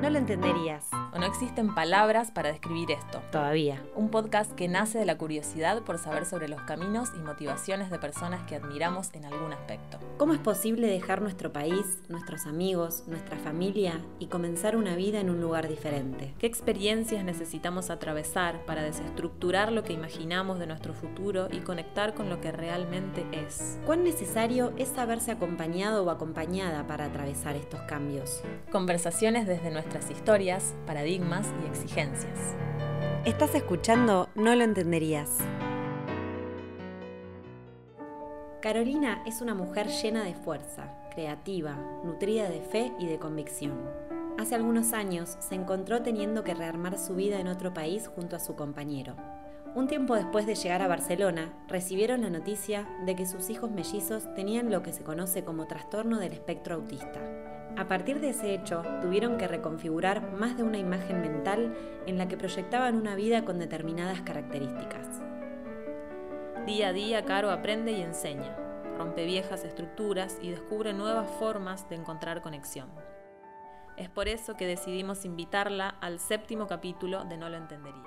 No lo entenderías. O no existen palabras para describir esto. Todavía. Un podcast que nace de la curiosidad por saber sobre los caminos y motivaciones de personas que admiramos en algún aspecto. ¿Cómo es posible dejar nuestro país, nuestros amigos, nuestra familia y comenzar una vida en un lugar diferente? ¿Qué experiencias necesitamos atravesar para desestructurar lo que imaginamos de nuestro futuro y conectar con lo que realmente es? ¿Cuán necesario es saberse acompañado o acompañada para atravesar estos cambios? Conversaciones desde nuestra nuestras historias, paradigmas y exigencias. Estás escuchando No lo entenderías. Carolina es una mujer llena de fuerza, creativa, nutrida de fe y de convicción. Hace algunos años se encontró teniendo que rearmar su vida en otro país junto a su compañero. Un tiempo después de llegar a Barcelona, recibieron la noticia de que sus hijos mellizos tenían lo que se conoce como trastorno del espectro autista, a partir de ese hecho, tuvieron que reconfigurar más de una imagen mental en la que proyectaban una vida con determinadas características. Día a día, Caro aprende y enseña, rompe viejas estructuras y descubre nuevas formas de encontrar conexión. Es por eso que decidimos invitarla al séptimo capítulo de No lo entenderías.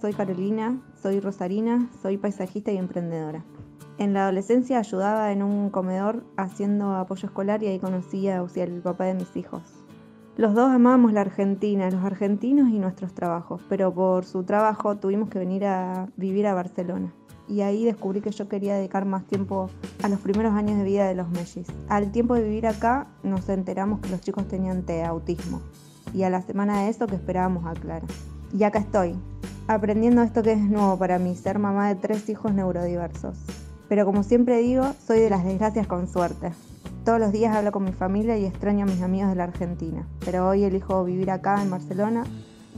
Soy Carolina, soy rosarina, soy paisajista y emprendedora. En la adolescencia ayudaba en un comedor haciendo apoyo escolar y ahí conocí a Uciel, el papá de mis hijos. Los dos amábamos la Argentina, los argentinos y nuestros trabajos, pero por su trabajo tuvimos que venir a vivir a Barcelona. Y ahí descubrí que yo quería dedicar más tiempo a los primeros años de vida de los mellis. Al tiempo de vivir acá nos enteramos que los chicos tenían TEA, autismo. Y a la semana de eso que esperábamos a Clara. Y acá estoy, aprendiendo esto que es nuevo para mí, ser mamá de tres hijos neurodiversos. Pero como siempre digo, soy de las desgracias con suerte. Todos los días hablo con mi familia y extraño a mis amigos de la Argentina. Pero hoy elijo vivir acá en Barcelona,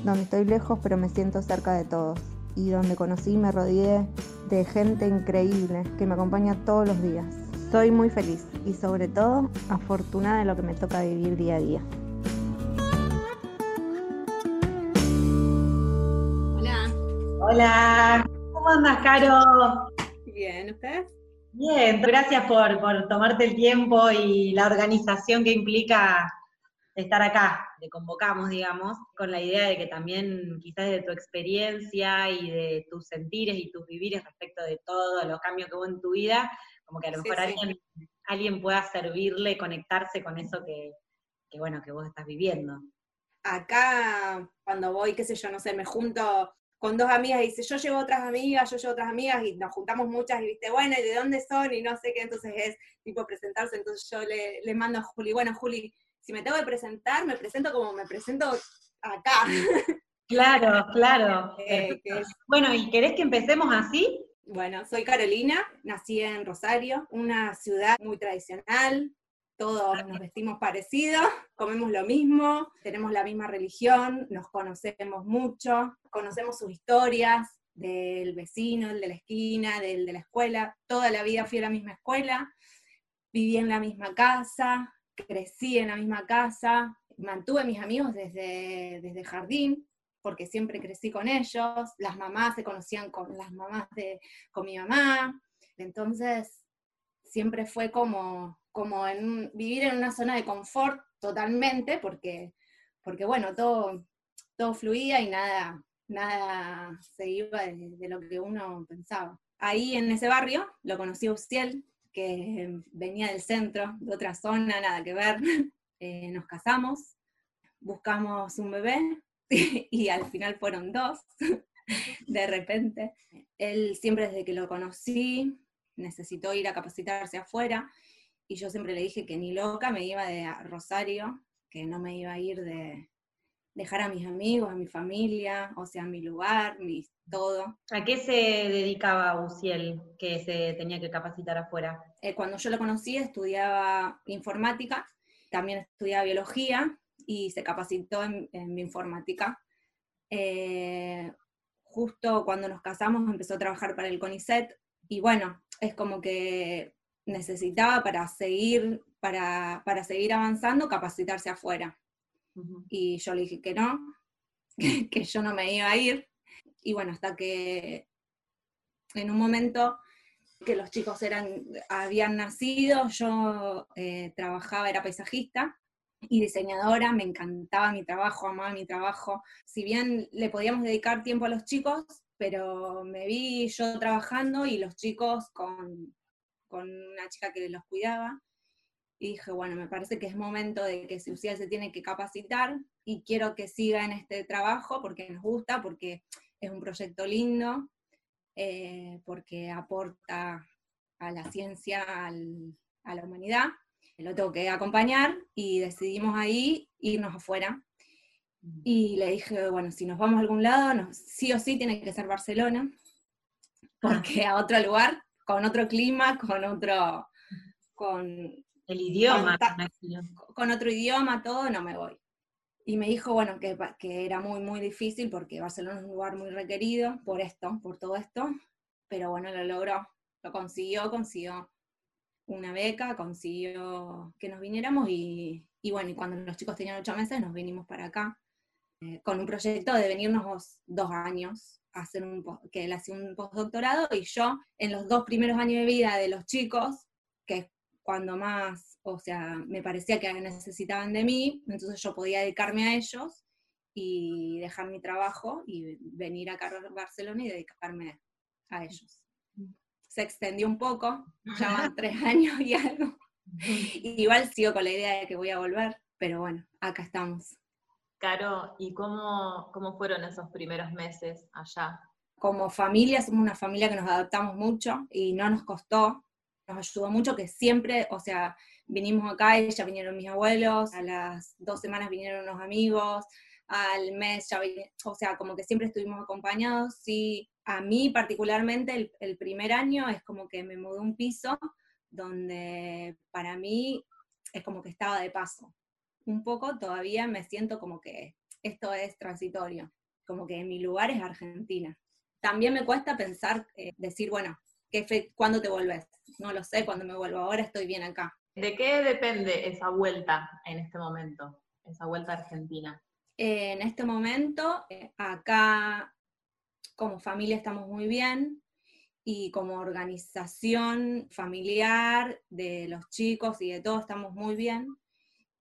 donde estoy lejos pero me siento cerca de todos. Y donde conocí y me rodeé de gente increíble que me acompaña todos los días. Soy muy feliz y sobre todo afortunada de lo que me toca vivir día a día. Hola. Hola. ¿Cómo andas, Caro? Bien, ¿usted? Bien, gracias por, tomarte el tiempo y la organización que implica estar acá. Te convocamos, digamos, con la idea de que también quizás de tu experiencia y de tus sentires y tus vivires respecto de todos los cambios que hubo en tu vida, como que a lo mejor Alguien, alguien pueda servirle, conectarse con eso que, que, bueno, que vos estás viviendo. Acá, cuando voy, qué sé yo, no sé, me junto con dos amigas y dice, yo llevo otras amigas, yo llevo otras amigas, y nos juntamos muchas, y viste, bueno, ¿y de dónde son? Y no sé qué, entonces es tipo presentarse, entonces yo le, mando a Juli, bueno, Juli, si me tengo que presentar, me presento como me presento acá. Claro, claro. Eh, bueno, ¿y querés que empecemos así? Bueno, soy Carolina, nací en Rosario, una ciudad muy tradicional, todos nos vestimos parecidos, comemos lo mismo, tenemos la misma religión, nos conocemos mucho, conocemos sus historias del vecino, el de la esquina, del de la escuela. Toda la vida fui a la misma escuela, viví en la misma casa, crecí en la misma casa, mantuve mis amigos desde, desde jardín, porque siempre crecí con ellos, las mamás se conocían con las mamás de, con mi mamá, entonces siempre fue como como en vivir en una zona de confort totalmente, porque, porque bueno, todo, todo fluía y nada, nada se iba de, lo que uno pensaba. Ahí en ese barrio lo conocí a Uciel, que venía del centro, de otra zona, nada que ver. Eh, nos casamos, buscamos un bebé y al final fueron dos, de repente. Él siempre desde que lo conocí necesitó ir a capacitarse afuera y yo siempre le dije que ni loca me iba de Rosario, que no me iba a ir de dejar a mis amigos, a mi familia, o sea, mi lugar, mi todo. ¿A qué se dedicaba Uciel que se tenía que capacitar afuera? Eh, cuando yo lo conocí estudiaba informática, también estudiaba biología y se capacitó en, informática. Eh, justo cuando nos casamos empezó a trabajar para el CONICET y bueno, es como que necesitaba para seguir, para, seguir avanzando, capacitarse afuera. Y yo le dije que no, que yo no me iba a ir. Y bueno, hasta que en un momento que los chicos eran, habían nacido, yo eh, trabajaba, era paisajista y diseñadora, me encantaba mi trabajo, amaba mi trabajo. Si bien le podíamos dedicar tiempo a los chicos, pero me vi yo trabajando y los chicos con, con una chica que los cuidaba. Y dije, bueno, me parece que es momento de que Ciucial se tiene que capacitar y quiero que siga en este trabajo porque nos gusta, porque es un proyecto lindo, eh, porque aporta a la ciencia, a la humanidad. Lo tengo que acompañar y decidimos ahí irnos afuera. Y le dije, bueno, si nos vamos a algún lado, sí o sí tiene que ser Barcelona, porque a otro lugar, con otro clima, con otro... Con, el idioma. con otro idioma, todo, no me voy y me dijo, bueno, que, que, era muy, muy difícil porque Barcelona es un lugar muy requerido por esto, por todo esto, pero bueno, lo logró, lo consiguió, consiguió una beca, consiguió que nos viniéramos y, y bueno, y cuando los chicos tenían ocho meses nos vinimos para acá eh, con un proyecto de venirnos dos, años, hacer un, que él hacía un postdoctorado y yo en los dos primeros años de vida de los chicos, que es cuando más o sea, me parecía que necesitaban de mí, entonces yo podía dedicarme a ellos y dejar mi trabajo y venir acá a Barcelona y dedicarme a ellos. Se extendió un poco, ya van tres años y algo. igual sigo con la idea de que voy a volver, pero bueno, acá estamos. Caro, ¿y cómo, cómo fueron esos primeros meses allá? Como familia, somos una familia que nos adaptamos mucho y no nos costó, nos ayudó mucho que siempre, o sea, vinimos acá y ya vinieron mis abuelos, a las dos semanas vinieron unos amigos, al mes ya o sea, como que siempre estuvimos acompañados. Sí, a mí particularmente el, primer año es como que me mudé un piso donde para mí es como que estaba de paso. Un poco todavía me siento como que esto es transitorio, como que mi lugar es Argentina. También me cuesta pensar, eh, decir, bueno, ¿qué ¿cuándo te volvés? No lo sé cuándo me vuelvo, ahora estoy bien acá. ¿De qué depende esa vuelta en este momento, esa vuelta a Argentina? en este momento, eh, acá como familia estamos muy bien y como organización familiar de los chicos y de todo estamos muy bien.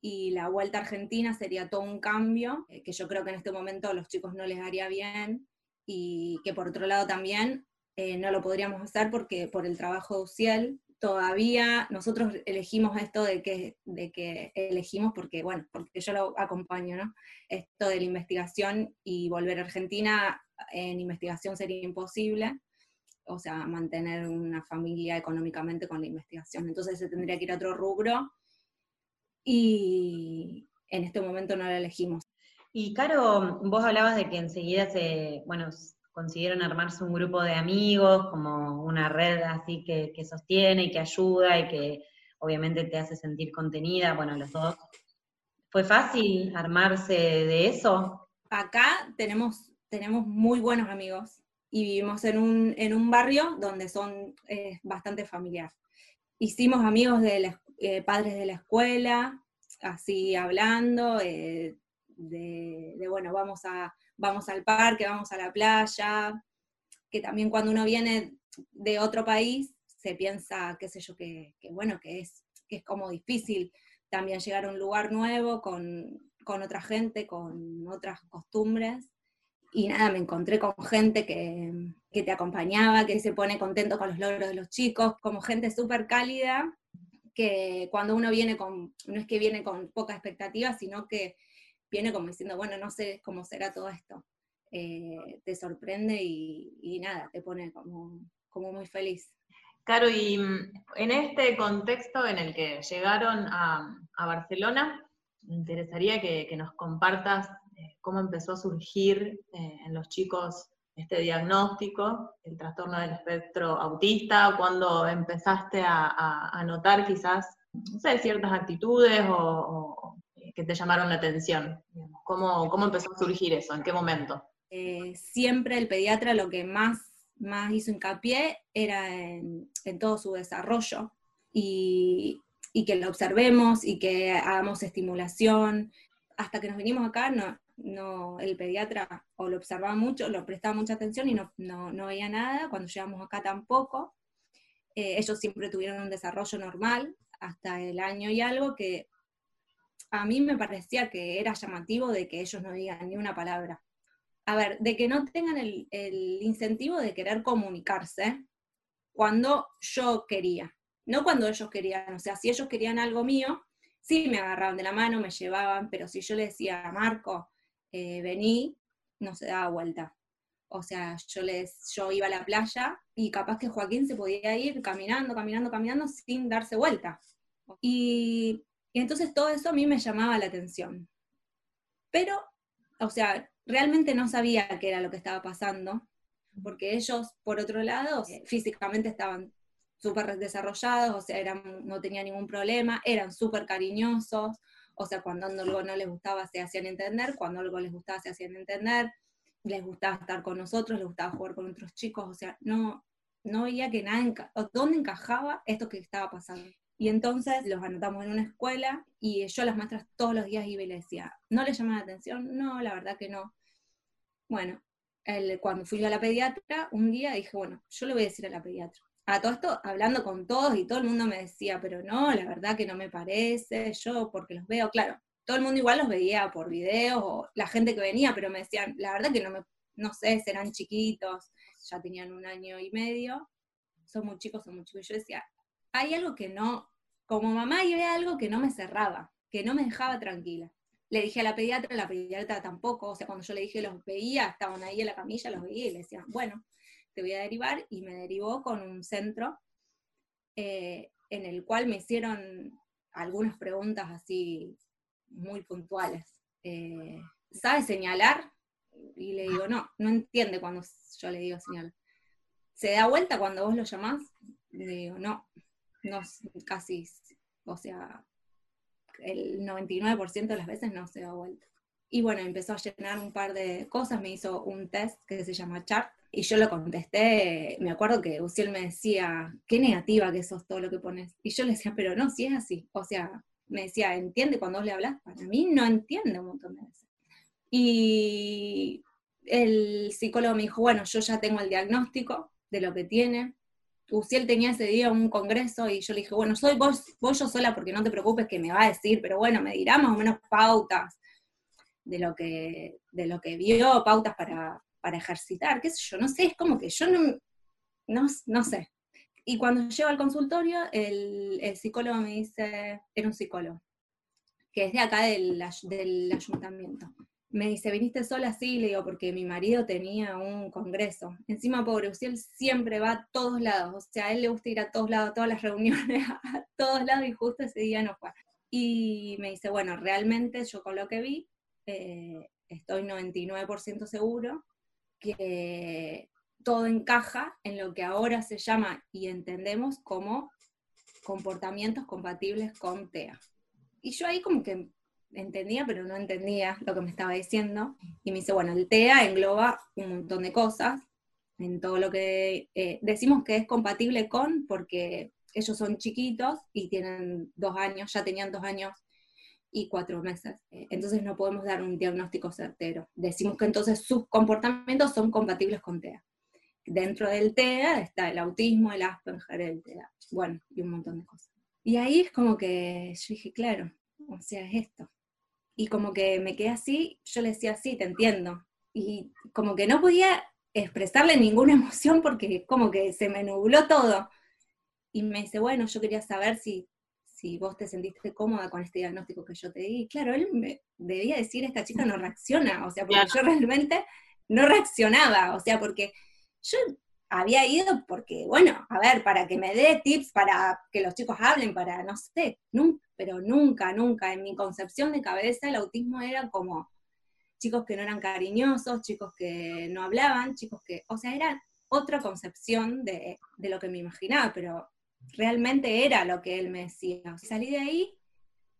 Y la vuelta a Argentina sería todo un cambio, eh, que yo creo que en este momento a los chicos no les haría bien y que por otro lado también eh, no lo podríamos hacer porque por el trabajo de UCIEL todavía nosotros elegimos esto de que, de que elegimos porque, bueno, porque yo lo acompaño, ¿no? Esto de la investigación y volver a Argentina en investigación sería imposible, o sea, mantener una familia económicamente con la investigación. Entonces se tendría que ir a otro rubro y en este momento no lo elegimos. Y Caro, vos hablabas de que enseguida se, bueno, consiguieron armarse un grupo de amigos, como una red así que, sostiene y que ayuda y que obviamente te hace sentir contenida, bueno, los dos. ¿Fue fácil armarse de eso? Acá tenemos, tenemos muy buenos amigos y vivimos en un, en un barrio donde son bastante familiar. Hicimos amigos de eh, padres de la escuela, así hablando, eh, de, bueno, vamos, a, vamos al parque, vamos a la playa, que también cuando uno viene de otro país se piensa, qué sé yo, que, bueno, que es, que es como difícil también llegar a un lugar nuevo con, otra gente, con otras costumbres. Y nada, me encontré con gente que, que, te acompañaba, que se pone contento con los logros de los chicos, como gente súper cálida, que cuando uno viene con, no es que viene con poca expectativa, sino que viene como diciendo, bueno, no sé cómo será todo esto. Eh, te sorprende y, nada, te pone como, como muy feliz. Claro, y mm, en este contexto en el que llegaron a, Barcelona, me interesaría que, nos compartas eh, cómo empezó a surgir eh, en los chicos este diagnóstico, el trastorno del espectro autista, cuando empezaste a, notar quizás, no sé, ciertas actitudes o, que te llamaron la atención? ¿Cómo, ¿Cómo, empezó a surgir eso? ¿En qué momento? Eh, siempre el pediatra lo que más, más hizo hincapié era en, todo su desarrollo y, y, que lo observemos y que hagamos estimulación. Hasta que nos vinimos acá, no, no, el pediatra o lo observaba mucho, lo prestaba mucha atención y no, no, no veía nada. Cuando llegamos acá tampoco. Eh, ellos siempre tuvieron un desarrollo normal hasta el año y algo que a mí me parecía que era llamativo de que ellos no digan ni una palabra. A ver, de que no tengan el, el incentivo de querer comunicarse cuando yo quería, no cuando ellos querían. O sea, si ellos querían algo mío, sí me agarraban de la mano, me llevaban, pero si yo le decía a Marco, eh, vení, no se daba vuelta. O sea, yo, les, yo iba a la playa y capaz que Joaquín se podía ir caminando, caminando, caminando sin darse vuelta. Y, y entonces todo eso a mí me llamaba la atención. Pero, o sea, realmente no sabía qué era lo que estaba pasando, porque ellos, por otro lado, físicamente estaban súper desarrollados, o sea, eran, no tenían ningún problema, eran súper cariñosos, o sea, cuando algo no les gustaba se hacían entender, cuando algo les gustaba se hacían entender, les gustaba estar con nosotros, les gustaba jugar con otros chicos, o sea, no, no veía que nada, dónde encajaba esto que estaba pasando. Y entonces los anotamos en una escuela y yo a las maestras todos los días iba y les decía, ¿no les llama la atención? No, la verdad que no. Bueno, el, cuando fui a la pediatra, un día dije, bueno, yo le voy a decir a la pediatra a todo esto hablando con todos y todo el mundo me decía, pero no, la verdad que no me parece, yo porque los veo, claro, todo el mundo igual los veía por videos o la gente que venía, pero me decían, la verdad que no me, no sé, serán chiquitos, ya tenían un año y medio, son muy chicos, son muy chicos. Yo decía, hay algo que no, como mamá había algo que no me cerraba, que no me dejaba tranquila. Le dije a la pediatra, la pediatra tampoco, o sea, cuando yo le dije los veía, estaban ahí en la camilla, los veía y le decía, bueno, te voy a derivar, y me derivó con un centro eh, en el cual me hicieron algunas preguntas así muy puntuales. Eh, ¿Sabe señalar? Y le digo, no, no entiende cuando yo le digo señalar. ¿Se da vuelta cuando vos lo llamás? Le digo, no, no, casi, o sea, el 99% de las veces no se da vuelta. Y bueno, empezó a llenar un par de cosas, me hizo un test que se llama CHART, y yo lo contesté, me acuerdo que Uciel me decía, qué negativa que sos todo lo que pones. Y yo le decía, pero no, si es así. O sea, me decía, ¿entiende cuando vos le hablas? Para mí no entiende un montón de veces. Y el psicólogo me dijo, bueno, yo ya tengo el diagnóstico de lo que tiene. Uciel tenía ese día un congreso y yo le dije, bueno, soy vos, vos yo sola porque no te preocupes que me va a decir, pero bueno, me dirá más o menos pautas de lo que, de lo que vio, pautas para, para ejercitar, qué sé yo, no sé, es como que yo no, no, sé. Y cuando llego al consultorio, el, psicólogo me dice, era un psicólogo, que es de acá del, del ayuntamiento. Me dice, ¿viniste sola? Sí, le digo, porque mi marido tenía un congreso. Encima, pobre Uciel siempre va a todos lados, o sea, a él le gusta ir a todos lados, a todas las reuniones, a todos lados, y justo ese día no fue. Y me dice, bueno, realmente yo con lo que vi, eh, estoy 99% seguro que todo encaja en lo que ahora se llama y entendemos como comportamientos compatibles con TEA. Y yo ahí como que entendía, pero no entendía lo que me estaba diciendo. Y me dice, bueno, el TEA engloba un montón de cosas, en todo lo que eh, decimos que es compatible con, porque ellos son chiquitos y tienen dos años, ya tenían dos años y cuatro meses. Eh, entonces no podemos dar un diagnóstico certero. Decimos que entonces sus comportamientos son compatibles con TEA. Dentro del TEA está el autismo, el Asperger, el TEA, bueno, y un montón de cosas. Y ahí es como que yo dije, claro, o sea, es esto. Y como que me quedé así, yo le decía, sí, te entiendo. Y como que no podía expresarle ninguna emoción porque como que se me nubló todo. Y me dice, bueno, yo quería saber si si vos te sentiste cómoda con este diagnóstico que yo te di. Claro, él me debía decir, esta chica no reacciona, o sea, porque yo realmente no reaccionaba, o sea, porque yo había ido porque, bueno, a ver, para que me dé tips, para que los chicos hablen, para, no sé, nunca, pero nunca, nunca, en mi concepción de cabeza el autismo era como chicos que no eran cariñosos, chicos que no hablaban, chicos que, o sea, era otra concepción de, de lo que me imaginaba, pero realmente era lo que él me decía. Salí de ahí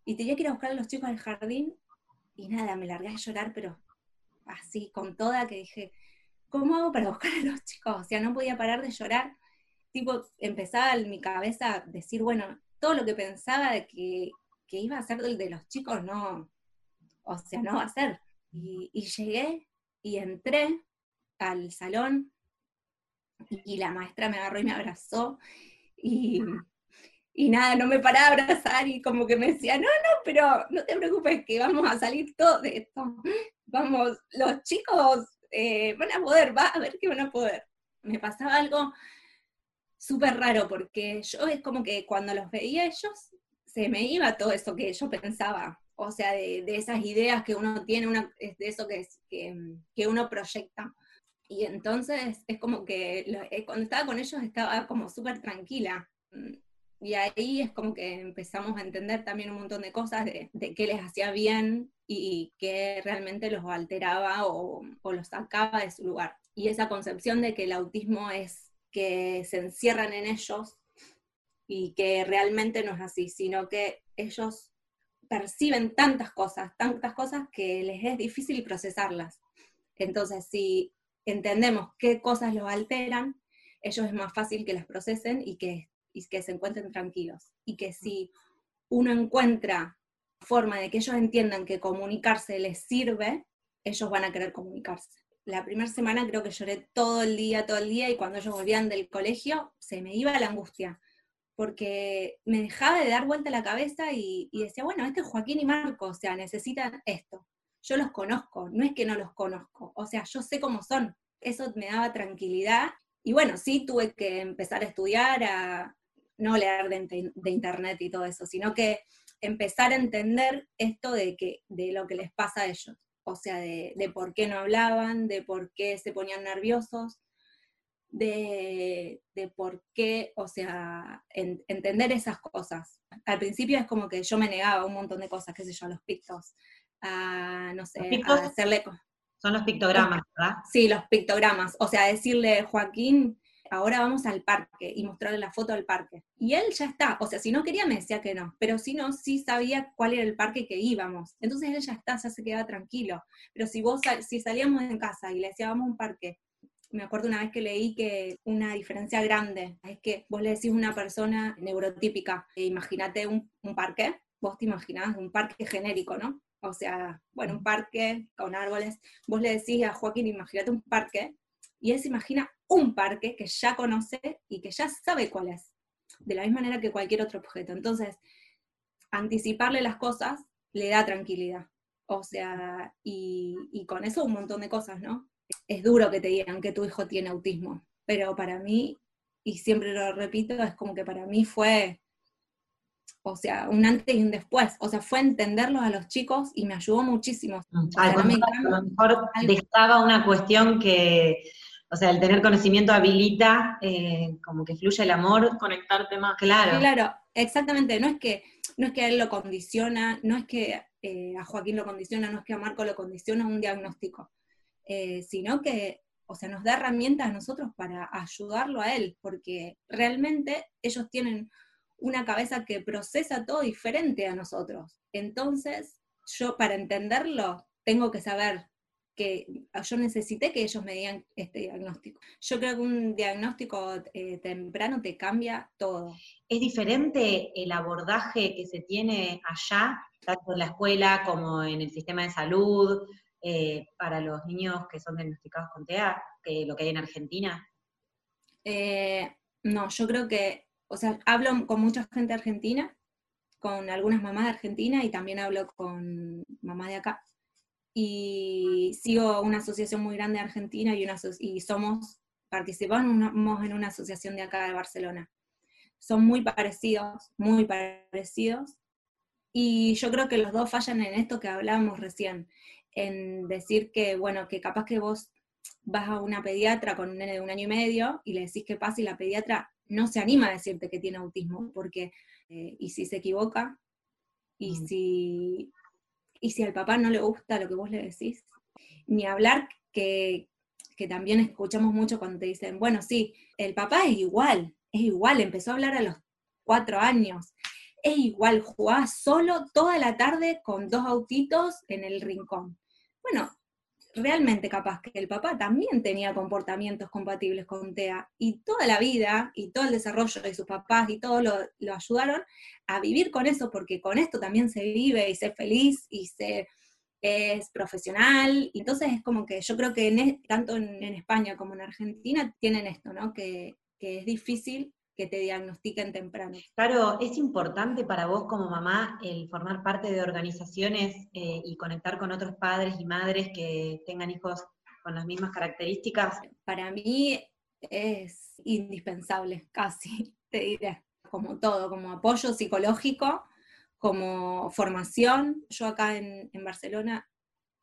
y tenía que ir a buscar a los chicos al jardín y nada, me largué a llorar, pero así, con toda, que dije, ¿cómo hago para buscar a los chicos? O sea, no podía parar de llorar. Tipo, empezaba en mi cabeza a decir, bueno, todo lo que pensaba de que, iba a ser de los chicos, no, o sea, no va a ser. Y, y llegué y entré al salón y la maestra me agarró y me abrazó y, y nada, no me paraba a abrazar y como que me decía, no, no, pero no te preocupes que vamos a salir todos de esto. Vamos, los chicos eh, van a poder, va a ver que van a poder. Me pasaba algo súper raro porque yo es como que cuando los veía ellos, se me iba todo eso que yo pensaba, o sea, de, esas ideas que uno tiene, una, de eso que, que, uno proyecta. Y entonces es como que eh, cuando estaba con ellos estaba como súper tranquila. Y ahí es como que empezamos a entender también un montón de cosas de, de qué les hacía bien y qué realmente los alteraba o, o los sacaba de su lugar. Y esa concepción de que el autismo es que se encierran en ellos y que realmente no es así, sino que ellos perciben tantas cosas, tantas cosas que les es difícil procesarlas. Entonces, si entendemos qué cosas los alteran, ellos es más fácil que las procesen y que, y que se encuentren tranquilos. Y que si uno encuentra forma de que ellos entiendan que comunicarse les sirve, ellos van a querer comunicarse. La primera semana creo que lloré todo el día, todo el día, y cuando ellos volvían del colegio, se me iba la angustia porque me dejaba de dar vuelta la cabeza y, decía, bueno, este es Joaquín y Marco, o sea, necesitan esto. Yo los conozco, no es que no los conozco, o sea, yo sé cómo son. Eso me daba tranquilidad. Y bueno, sí tuve que empezar a estudiar, a no leer de, internet y todo eso, sino que empezar a entender esto de, que, de lo que les pasa a ellos. O sea, de, de por qué no hablaban, de por qué se ponían nerviosos, de, por qué, o sea, entender esas cosas. Al principio es como que yo me negaba un montón de cosas, qué sé yo, a los pictos, a, no sé, a hacerle... Son los pictogramas, ¿verdad? Sí, los pictogramas. O sea, decirle, Joaquín, ahora vamos al parque y mostrarle la foto del parque. Y él ya está, o sea, si no quería me decía que no, pero si no, sí sabía cuál era el parque que íbamos. Entonces él ya está, ya se quedaba tranquilo. Pero si vos, si salíamos en casa y le decíamos vamos a un parque me acuerdo una vez que leí que una diferencia grande es que vos le decís a una persona neurotípica, e imagínate un, parque, vos te imaginás un parque genérico, ¿no? O sea, bueno, un parque con árboles, vos le decís a Joaquín, imagínate un parque, y él se imagina un parque que ya conoce y que ya sabe cuál es, de la misma manera que cualquier otro objeto. Entonces, anticiparle las cosas le da tranquilidad. O sea, y, y con eso un montón de cosas, ¿no? es duro que te digan que tu hijo tiene autismo, pero para mí, y siempre lo repito, es como que para mí fue, o sea, un antes y un después, o sea, fue entenderlos a los chicos y me ayudó muchísimo. A lo mejor dejaba una cuestión que, o sea, el tener conocimiento habilita, eh, como que fluye el amor. Conectarte más. Claro. Claro, exactamente, no es que, no es que a él lo condiciona, no es que eh, a Joaquín lo condiciona, no es que a Marco lo condiciona un diagnóstico eh, sino que, o sea, nos da herramientas a nosotros para ayudarlo a él, porque realmente ellos tienen una cabeza que procesa todo diferente a nosotros. Entonces, yo para entenderlo, tengo que saber que yo necesité que ellos me digan este diagnóstico. Yo creo que un diagnóstico eh, temprano te cambia todo. ¿Es diferente el abordaje que se tiene allá, tanto en la escuela como en el sistema de salud? Eh, para los niños que son diagnosticados con TEA que lo que hay en Argentina? Eh, no, yo creo que, o sea, hablo con mucha gente argentina, con algunas mamás de Argentina y también hablo con mamás de acá. Y sigo una asociación muy grande de Argentina y, una, y somos, participamos en una asociación de acá de Barcelona. Son muy parecidos, muy parecidos. Y yo creo que los dos fallan en esto que hablábamos recién, en decir que, bueno, que capaz que vos vas a una pediatra con un nene de un año y medio y le decís que pasa y la pediatra no se anima a decirte que tiene autismo, porque, eh, y si se equivoca, y mm. si, y si al papá no le gusta lo que vos le decís, ni hablar que, que también escuchamos mucho cuando te dicen, bueno, sí, el papá es igual, es igual, empezó a hablar a los cuatro años, es igual, jugaba solo toda la tarde con dos autitos en el rincón. Bueno, realmente capaz que el papá también tenía comportamientos compatibles con TEA y toda la vida y todo el desarrollo de sus papás y todo lo, ayudaron a vivir con eso, porque con esto también se vive y se feliz y se es profesional. Entonces es como que yo creo que tanto en, España como en Argentina tienen esto, ¿no? Que, que es difícil que te diagnostiquen temprano. Claro, ¿es importante para vos como mamá el formar parte de organizaciones eh, y conectar con otros padres y madres que tengan hijos con las mismas características? Para mí es indispensable, casi, te diré, como todo, como apoyo psicológico, como formación. Yo acá en, en Barcelona,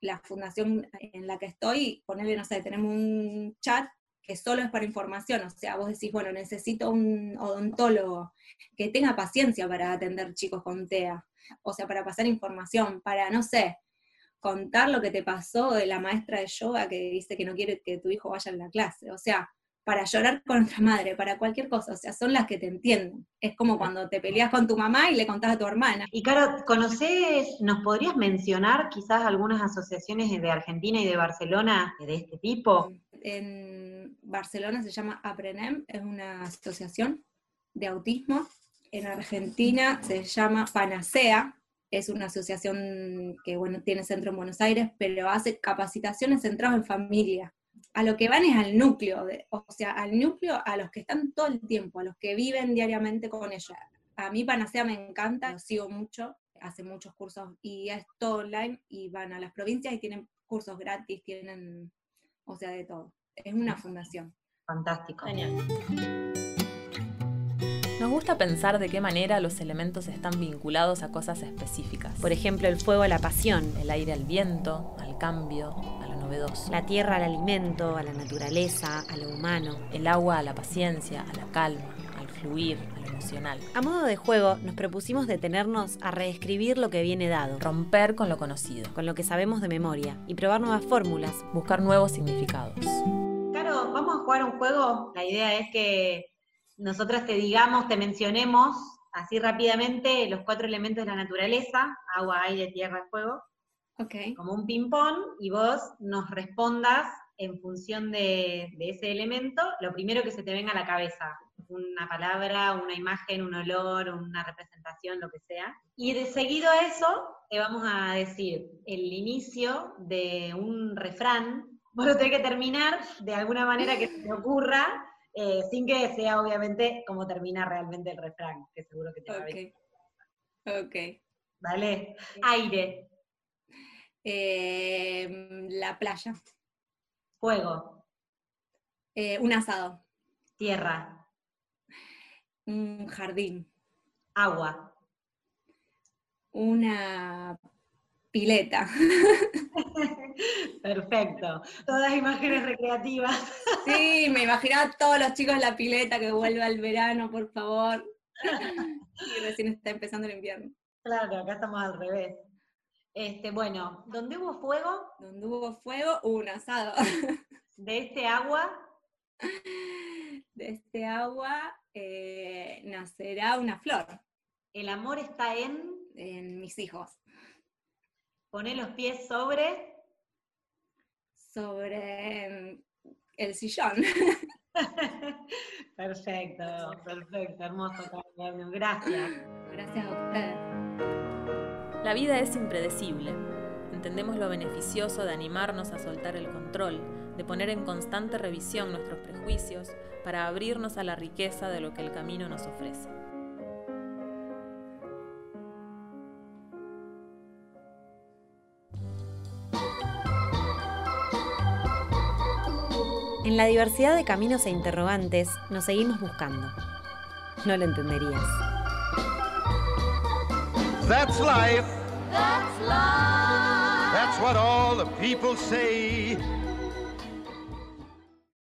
la fundación en la que estoy, ponerle, no sé, tenemos un chat que solo es para información, o sea, vos decís, bueno, necesito un odontólogo que tenga paciencia para atender chicos con TEA, o sea, para pasar información, para, no sé, contar lo que te pasó de la maestra de yoga que dice que no quiere que tu hijo vaya a la clase, o sea, para llorar con otra madre, para cualquier cosa, o sea, son las que te entienden. Es como cuando te peleas con tu mamá y le contás a tu hermana. Y Caro, ¿conoces, nos podrías mencionar quizás algunas asociaciones de Argentina y de Barcelona de este tipo? En Barcelona se llama APRENEM, es una asociación de autismo. En Argentina se llama Panacea, es una asociación que bueno, tiene centro en Buenos Aires, pero hace capacitaciones centradas en familia a lo que van es al núcleo, o sea, al núcleo, a los que están todo el tiempo, a los que viven diariamente con ella. A mí Panacea me encanta, lo sigo mucho, hace muchos cursos y es todo online y van a las provincias y tienen cursos gratis, tienen, o sea, de todo. Es una fundación. Fantástico. Genial. Nos gusta pensar de qué manera los elementos están vinculados a cosas específicas. Por ejemplo, el fuego a la pasión, El aire al viento, al cambio, novedoso. la tierra al alimento, a la naturaleza, a lo humano. El agua a la paciencia, a la calma, al fluir, a lo emocional. A modo de juego, nos propusimos detenernos a reescribir lo que viene dado, Romper con lo conocido. con lo que sabemos de memoria, y probar nuevas fórmulas. Buscar nuevos significados. Caro, vamos a jugar un juego. La idea es que nosotras te digamos, te mencionemos así rápidamente los cuatro elementos de la naturaleza, agua, aire, tierra, fuego, Ok. como un ping-pong, y vos nos respondas en función de, de ese elemento lo primero que se te venga a la cabeza. Una palabra, una imagen, un olor, una representación, lo que sea. Y de seguido a eso, te vamos a decir el inicio de un refrán. Vos lo tenés que terminar de alguna manera que se te ocurra, eh, sin que sea obviamente como termina realmente el refrán, que seguro que te va a venir. Ok. Ok. ¿Vale? Aire, Eh, la playa. fuego, Eh, un asado. tierra, Un jardín. agua, Una pileta. Perfecto. Todas imágenes recreativas. Sí, me imaginaba a todos los chicos en la pileta que vuelva el verano, por favor. Y recién está empezando el invierno. Claro, acá estamos al revés. Este, bueno, donde hubo fuego, Donde hubo fuego, hubo un asado. de este agua, De este agua eh, nacerá una flor el amor está en en mis hijos. poner los pies sobre, Sobre mm, el sillón. perfecto, perfecto, hermoso, gracias. Gracias a ustedes. La vida es impredecible. Entendemos lo beneficioso de animarnos a soltar el control, de poner en constante revisión nuestros prejuicios para abrirnos a la riqueza de lo que el camino nos ofrece. En la diversidad de caminos e interrogantes nos seguimos buscando. No lo entenderías. That's life. That's. That's what all the people say.